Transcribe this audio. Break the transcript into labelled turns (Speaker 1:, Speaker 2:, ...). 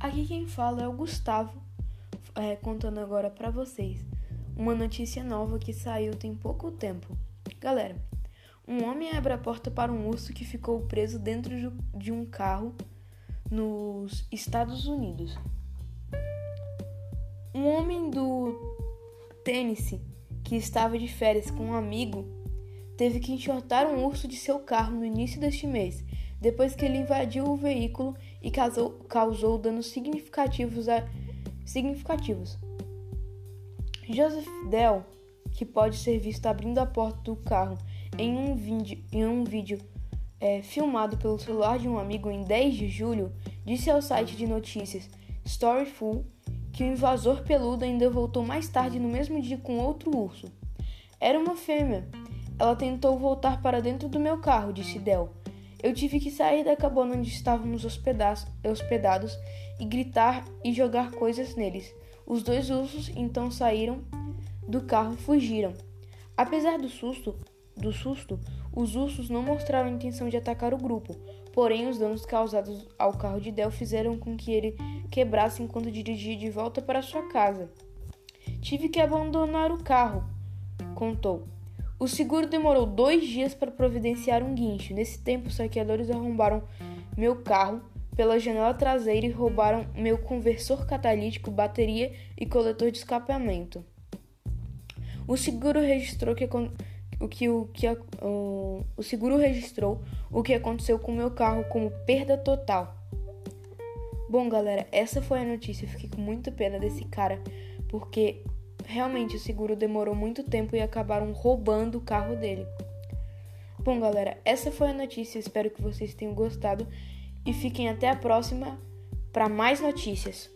Speaker 1: Aqui quem fala é o Gustavo, é, contando agora para vocês uma notícia nova que saiu tem pouco tempo. Galera, um homem abre a porta para um urso que ficou preso dentro de um carro nos Estados Unidos. Um homem do Tennessee que estava de férias com um amigo teve que enxotar um urso de seu carro no início deste mês, depois que ele invadiu o veículo e causou, causou danos significativos. A, significativos. Joseph Dell, que pode ser visto abrindo a porta do carro em um vídeo, em um vídeo é, filmado pelo celular de um amigo em 10 de julho, disse ao site de notícias Storyful que o invasor peludo ainda voltou mais tarde no mesmo dia com outro urso. Era uma fêmea. Ela tentou voltar para dentro do meu carro, disse Dell. Eu tive que sair da cabana onde estávamos hospedados e gritar e jogar coisas neles. Os dois ursos então saíram do carro e fugiram. Apesar do susto, do susto, os ursos não mostraram intenção de atacar o grupo, porém os danos causados ao carro de Del fizeram com que ele quebrasse enquanto dirigia de volta para sua casa. Tive que abandonar o carro, contou. O seguro demorou dois dias para providenciar um guincho. Nesse tempo, os saqueadores arrombaram meu carro pela janela traseira e roubaram meu conversor catalítico, bateria e coletor de escapamento. O seguro registrou que o que o que o, o seguro registrou o que aconteceu com meu carro como perda total. Bom, galera, essa foi a notícia. Eu fiquei com muita pena desse cara porque Realmente, o seguro demorou muito tempo e acabaram roubando o carro dele. Bom, galera, essa foi a notícia. Espero que vocês tenham gostado e fiquem até a próxima para mais notícias.